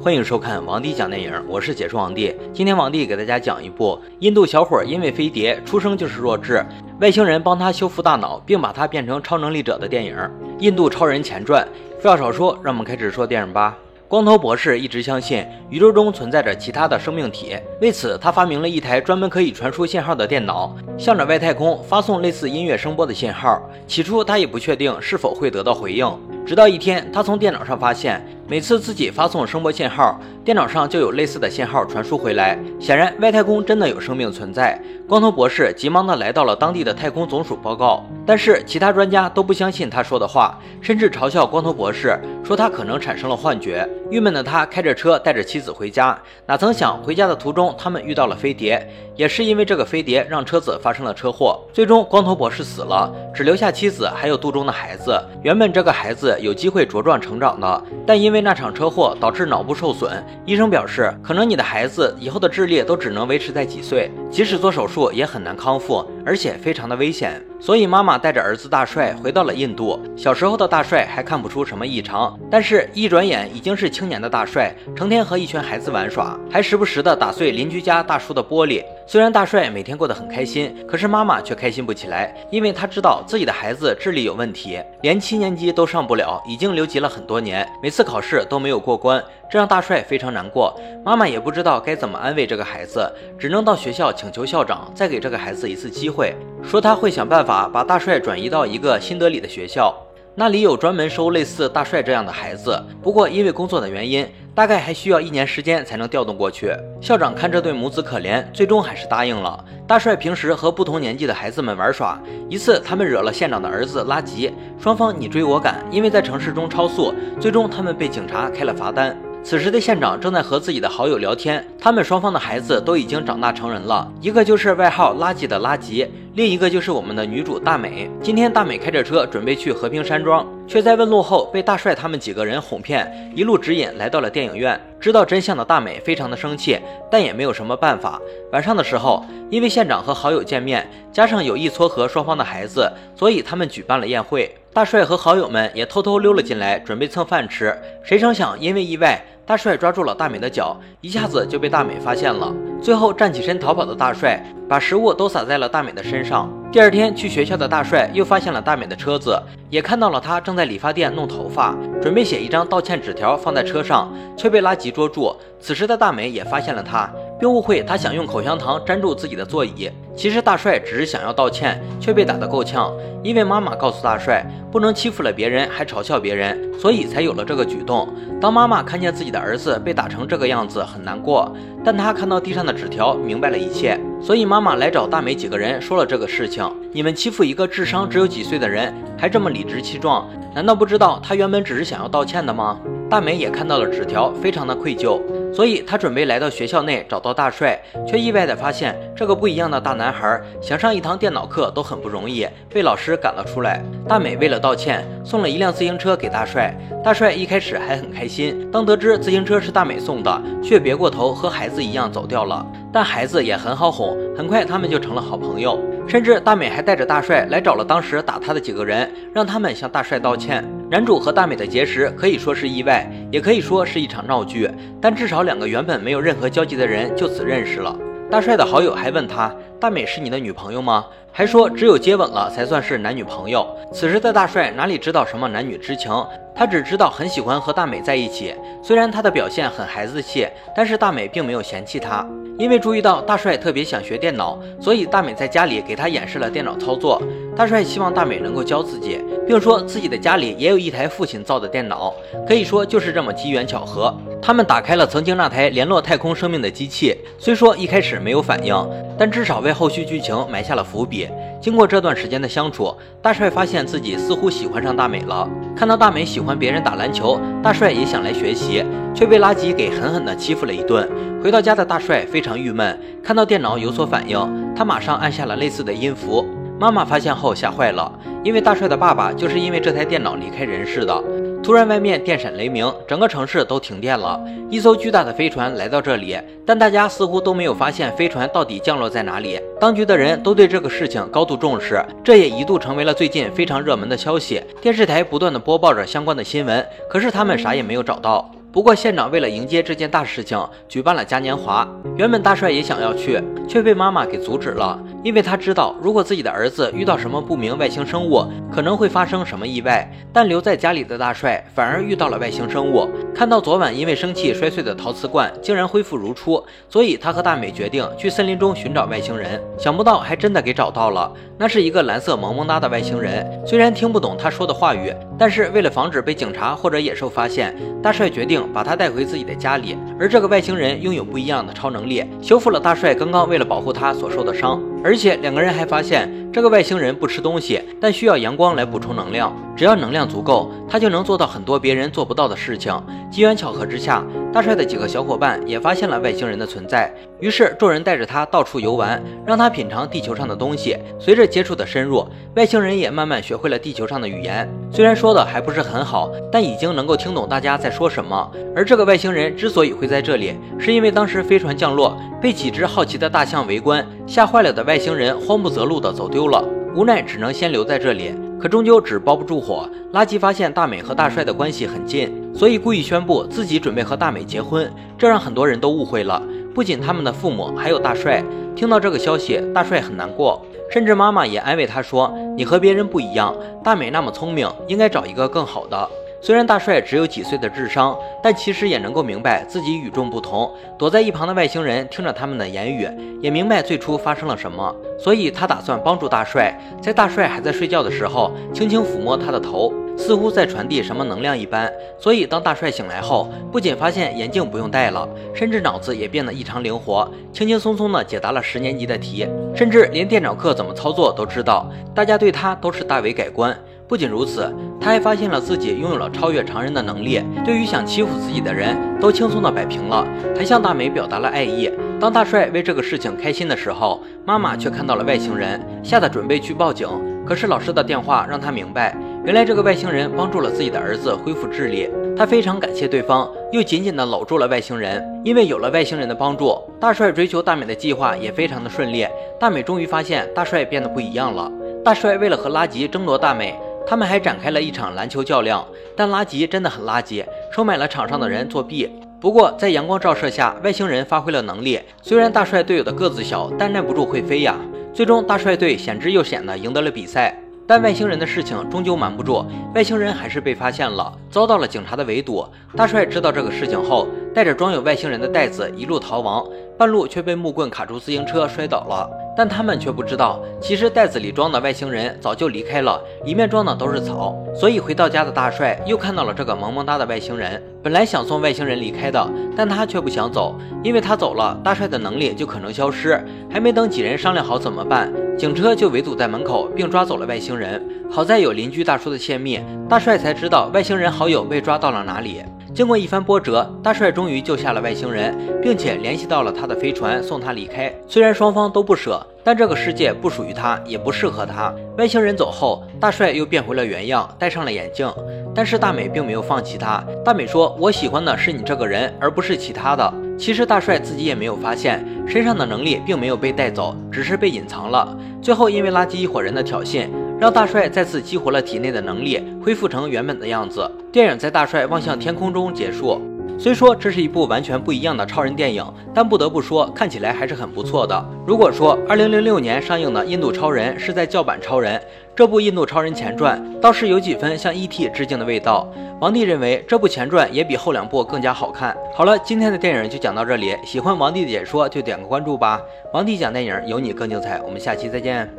欢迎收看王帝讲电影，我是解说王帝。今天王帝给大家讲一部印度小伙因为飞碟出生就是弱智，外星人帮他修复大脑，并把他变成超能力者的电影《印度超人前传》。废话少说，让我们开始说电影吧。光头博士一直相信宇宙中存在着其他的生命体，为此他发明了一台专门可以传输信号的电脑，向着外太空发送类似音乐声波的信号。起初他也不确定是否会得到回应，直到一天，他从电脑上发现。每次自己发送声波信号，电脑上就有类似的信号传输回来。显然，外太空真的有生命存在。光头博士急忙的来到了当地的太空总署报告，但是其他专家都不相信他说的话，甚至嘲笑光头博士，说他可能产生了幻觉。郁闷的他开着车带着妻子回家，哪曾想回家的途中，他们遇到了飞碟，也是因为这个飞碟让车子发生了车祸。最终，光头博士死了，只留下妻子还有肚中的孩子。原本这个孩子有机会茁壮成长的，但因为。因为那场车祸导致脑部受损，医生表示，可能你的孩子以后的智力都只能维持在几岁，即使做手术也很难康复，而且非常的危险。所以妈妈带着儿子大帅回到了印度。小时候的大帅还看不出什么异常，但是一转眼已经是青年的大帅，成天和一群孩子玩耍，还时不时的打碎邻居家大叔的玻璃。虽然大帅每天过得很开心，可是妈妈却开心不起来，因为她知道自己的孩子智力有问题，连七年级都上不了，已经留级了很多年，每次考试都没有过关，这让大帅非常难过。妈妈也不知道该怎么安慰这个孩子，只能到学校请求校长再给这个孩子一次机会，说他会想办法把大帅转移到一个新德里的学校。那里有专门收类似大帅这样的孩子，不过因为工作的原因，大概还需要一年时间才能调动过去。校长看这对母子可怜，最终还是答应了。大帅平时和不同年纪的孩子们玩耍，一次他们惹了县长的儿子拉吉，双方你追我赶，因为在城市中超速，最终他们被警察开了罚单。此时的县长正在和自己的好友聊天，他们双方的孩子都已经长大成人了，一个就是外号垃圾的垃圾，另一个就是我们的女主大美。今天大美开着车准备去和平山庄，却在问路后被大帅他们几个人哄骗，一路指引来到了电影院。知道真相的大美非常的生气，但也没有什么办法。晚上的时候，因为县长和好友见面，加上有意撮合双方的孩子，所以他们举办了宴会。大帅和好友们也偷偷溜了进来，准备蹭饭吃。谁成想，因为意外。大帅抓住了大美的脚，一下子就被大美发现了。最后站起身逃跑的大帅，把食物都撒在了大美的身上。第二天去学校的大帅又发现了大美的车子，也看到了她正在理发店弄头发，准备写一张道歉纸条放在车上，却被拉吉捉住。此时的大美也发现了他。并误会他想用口香糖粘住自己的座椅，其实大帅只是想要道歉，却被打得够呛。因为妈妈告诉大帅，不能欺负了别人还嘲笑别人，所以才有了这个举动。当妈妈看见自己的儿子被打成这个样子，很难过。但他看到地上的纸条，明白了一切，所以妈妈来找大美几个人说了这个事情。你们欺负一个智商只有几岁的人，还这么理直气壮，难道不知道他原本只是想要道歉的吗？大美也看到了纸条，非常的愧疚。所以，他准备来到学校内找到大帅，却意外的发现这个不一样的大男孩想上一堂电脑课都很不容易，被老师赶了出来。大美为了道歉，送了一辆自行车给大帅。大帅一开始还很开心，当得知自行车是大美送的，却别过头和孩子一样走掉了。但孩子也很好哄，很快他们就成了好朋友。甚至大美还带着大帅来找了当时打他的几个人，让他们向大帅道歉。男主和大美的结识可以说是意外，也可以说是一场闹剧，但至少两个原本没有任何交集的人就此认识了。大帅的好友还问他：“大美是你的女朋友吗？”还说只有接吻了才算是男女朋友。此时的大帅哪里知道什么男女之情，他只知道很喜欢和大美在一起。虽然他的表现很孩子气，但是大美并没有嫌弃他，因为注意到大帅特别想学电脑，所以大美在家里给他演示了电脑操作。大帅希望大美能够教自己，并说自己的家里也有一台父亲造的电脑，可以说就是这么机缘巧合。他们打开了曾经那台联络太空生命的机器，虽说一开始没有反应，但至少为后续剧情埋下了伏笔。经过这段时间的相处，大帅发现自己似乎喜欢上大美了。看到大美喜欢别人打篮球，大帅也想来学习，却被垃圾给狠狠地欺负了一顿。回到家的大帅非常郁闷，看到电脑有所反应，他马上按下了类似的音符。妈妈发现后吓坏了，因为大帅的爸爸就是因为这台电脑离开人世的。突然，外面电闪雷鸣，整个城市都停电了。一艘巨大的飞船来到这里，但大家似乎都没有发现飞船到底降落在哪里。当局的人都对这个事情高度重视，这也一度成为了最近非常热门的消息。电视台不断的播报着相关的新闻，可是他们啥也没有找到。不过县长为了迎接这件大事情，举办了嘉年华。原本大帅也想要去，却被妈妈给阻止了，因为他知道如果自己的儿子遇到什么不明外星生物，可能会发生什么意外。但留在家里的大帅反而遇到了外星生物，看到昨晚因为生气摔碎的陶瓷罐竟然恢复如初，所以他和大美决定去森林中寻找外星人。想不到还真的给找到了，那是一个蓝色萌萌哒的外星人，虽然听不懂他说的话语，但是为了防止被警察或者野兽发现，大帅决定把他带回自己的家里。而这个外星人拥有不一样的超能力，修复了大帅刚刚为了保护他所受的伤。而且两个人还发现，这个外星人不吃东西，但需要阳光来补充能量。只要能量足够，他就能做到很多别人做不到的事情。机缘巧合之下，大帅的几个小伙伴也发现了外星人的存在。于是众人带着他到处游玩，让他品尝地球上的东西。随着接触的深入，外星人也慢慢学会了地球上的语言。虽然说的还不是很好，但已经能够听懂大家在说什么。而这个外星人之所以会在这里，是因为当时飞船降落，被几只好奇的大象围观，吓坏了的外。星人慌不择路的走丢了，无奈只能先留在这里。可终究纸包不住火，垃圾发现大美和大帅的关系很近，所以故意宣布自己准备和大美结婚，这让很多人都误会了。不仅他们的父母，还有大帅。听到这个消息，大帅很难过，甚至妈妈也安慰他说：“你和别人不一样，大美那么聪明，应该找一个更好的。”虽然大帅只有几岁的智商，但其实也能够明白自己与众不同。躲在一旁的外星人听着他们的言语，也明白最初发生了什么，所以他打算帮助大帅，在大帅还在睡觉的时候，轻轻抚摸他的头，似乎在传递什么能量一般。所以当大帅醒来后，不仅发现眼镜不用戴了，甚至脑子也变得异常灵活，轻轻松松地解答了十年级的题，甚至连电脑课怎么操作都知道。大家对他都是大为改观。不仅如此，他还发现了自己拥有了超越常人的能力，对于想欺负自己的人都轻松的摆平了，还向大美表达了爱意。当大帅为这个事情开心的时候，妈妈却看到了外星人，吓得准备去报警。可是老师的电话让他明白，原来这个外星人帮助了自己的儿子恢复智力，他非常感谢对方，又紧紧的搂住了外星人。因为有了外星人的帮助，大帅追求大美的计划也非常的顺利。大美终于发现大帅变得不一样了。大帅为了和拉吉争夺大美。他们还展开了一场篮球较量，但拉吉真的很垃圾，收买了场上的人作弊。不过在阳光照射下，外星人发挥了能力。虽然大帅队友的个子小，但耐不住会飞呀。最终大帅队险之又险的赢得了比赛。但外星人的事情终究瞒不住，外星人还是被发现了，遭到了警察的围堵。大帅知道这个事情后，带着装有外星人的袋子一路逃亡，半路却被木棍卡住自行车摔倒了。但他们却不知道，其实袋子里装的外星人早就离开了，里面装的都是草。所以回到家的大帅又看到了这个萌萌哒的外星人，本来想送外星人离开的，但他却不想走，因为他走了，大帅的能力就可能消失。还没等几人商量好怎么办。警车就围堵在门口，并抓走了外星人。好在有邻居大叔的泄密，大帅才知道外星人好友被抓到了哪里。经过一番波折，大帅终于救下了外星人，并且联系到了他的飞船，送他离开。虽然双方都不舍，但这个世界不属于他，也不适合他。外星人走后，大帅又变回了原样，戴上了眼镜。但是大美并没有放弃他。大美说：“我喜欢的是你这个人，而不是其他的。”其实大帅自己也没有发现，身上的能力并没有被带走，只是被隐藏了。最后因为垃圾一伙人的挑衅，让大帅再次激活了体内的能力，恢复成原本的样子。电影在大帅望向天空中结束。虽说这是一部完全不一样的超人电影，但不得不说，看起来还是很不错的。如果说2006年上映的《印度超人》是在叫板超人，这部《印度超人前传》倒是有几分向 E.T. 致敬的味道。王帝认为这部前传也比后两部更加好看。好了，今天的电影就讲到这里，喜欢王帝的解说就点个关注吧。王帝讲电影有你更精彩，我们下期再见。